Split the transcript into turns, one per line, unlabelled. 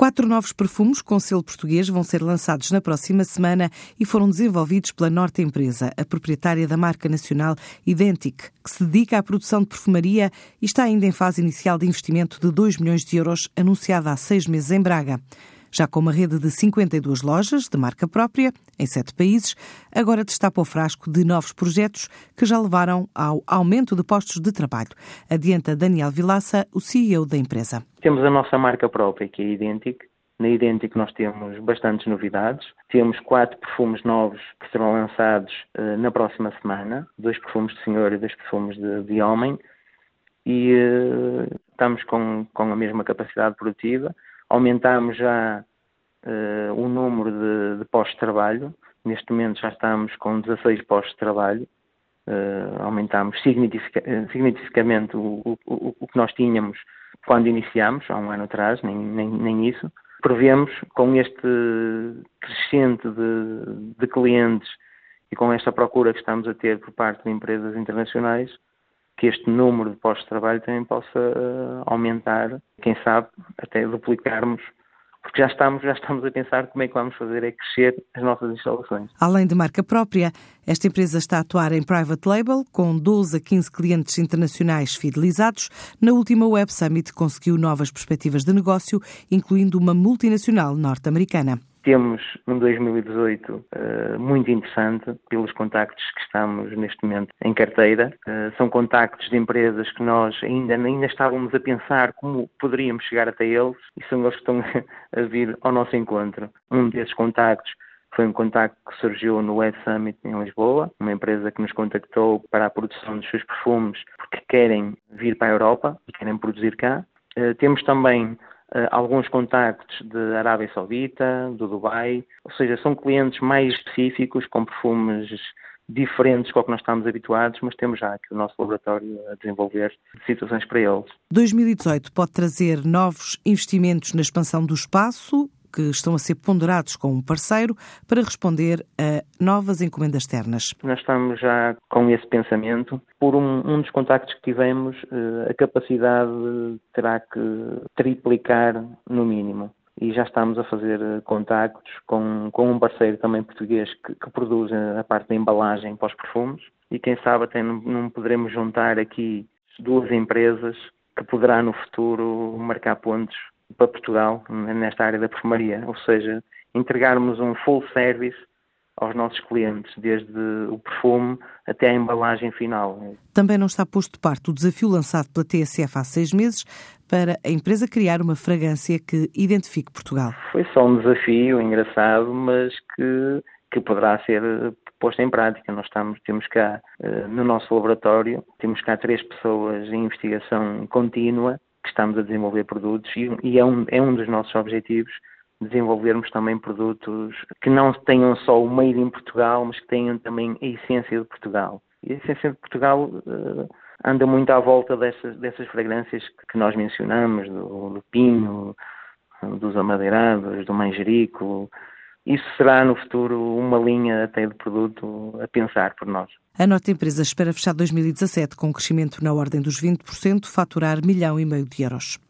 Quatro novos perfumes com selo português vão ser lançados na próxima semana e foram desenvolvidos pela Norte Empresa, a proprietária da marca nacional Identic, que se dedica à produção de perfumaria e está ainda em fase inicial de investimento de 2 milhões de euros, anunciada há seis meses em Braga. Já com uma rede de 52 lojas de marca própria em sete países, agora destapa o frasco de novos projetos que já levaram ao aumento de postos de trabalho. Adianta Daniel Vilaça, o CEO da empresa.
Temos a nossa marca própria, que é Identic. Na Identic nós temos bastantes novidades. Temos quatro perfumes novos que serão lançados uh, na próxima semana. Dois perfumes de senhor e dois perfumes de, de homem. E uh, estamos com, com a mesma capacidade produtiva Aumentámos já uh, o número de, de postos de trabalho. Neste momento já estamos com 16 postos de trabalho. Uh, aumentámos significativamente o, o, o, o, que nós tínhamos quando iniciámos, há um ano atrás, nem, nem, nem isso. Prevemos, com este crescente de, de clientes e com esta procura que estamos a ter por parte de empresas internacionais, que este número de postos de trabalho também possa uh, aumentar, quem sabe até duplicarmos porque já estamos, já estamos a pensar como é que vamos fazer é crescer as nossas instalações.
Além de marca própria, esta empresa está a atuar em private label, com 12 a 15 clientes internacionais fidelizados. Na última Web Summit conseguiu novas perspectivas de negócio, incluindo uma multinacional norte-americana.
Temos um 2018 uh, muito interessante pelos contactos que estamos neste momento em carteira. Uh, são contactos de empresas que nós ainda, ainda estávamos a pensar como poderíamos chegar até eles e são eles que estão a vir ao nosso encontro. Um desses contactos foi um contacto que surgiu no Web Summit em Lisboa, uma empresa que nos contactou para a produção dos seus perfumes porque querem vir para a Europa e querem produzir cá. Uh, temos também alguns contactos de Arábia Saudita, do Dubai, ou seja, são clientes mais específicos, com perfumes diferentes com o que nós estamos habituados, mas temos já aqui o nosso laboratório a desenvolver situações para eles.
2018 pode trazer novos investimentos na expansão do espaço, que estão a ser ponderados com um parceiro para responder a novas encomendas externas.
Nós estamos já com esse pensamento. Por um, um dos contactos que tivemos, eh, a capacidade terá que triplicar no mínimo e já estamos a fazer eh, contactos com, com um parceiro também português que, que produz a parte da embalagem para os perfumes e quem sabe até não, não poderemos juntar aqui duas empresas que poderá no futuro marcar pontos para Portugal nesta área da perfumaria, ou seja, entregarmos um full service aos nossos clientes, desde o perfume até a embalagem final.
Também não está posto de parte o desafio lançado pela TSF há seis meses para a empresa criar uma fragrância que identifique Portugal.
Foi só um desafio engraçado, mas que, que poderá ser posto em prática. Nós estamos, temos cá eh, no nosso laboratório, temos cá três pessoas em investigação contínua que estamos a desenvolver produtos e, e é, um, é um dos nossos objetivos desenvolvermos também produtos que não tenham só o made in Portugal, mas que tenham também a essência de Portugal. E a essência de Portugal uh, anda muito à volta dessas, dessas fragrâncias que nós mencionamos, do, do pinho, dos amadeirados, do manjerico, isso será no futuro uma linha até de produto a pensar por nós.
A Norte Empresa espera fechar 2017 com um crescimento na ordem dos 20%, faturar milhão e meio de euros.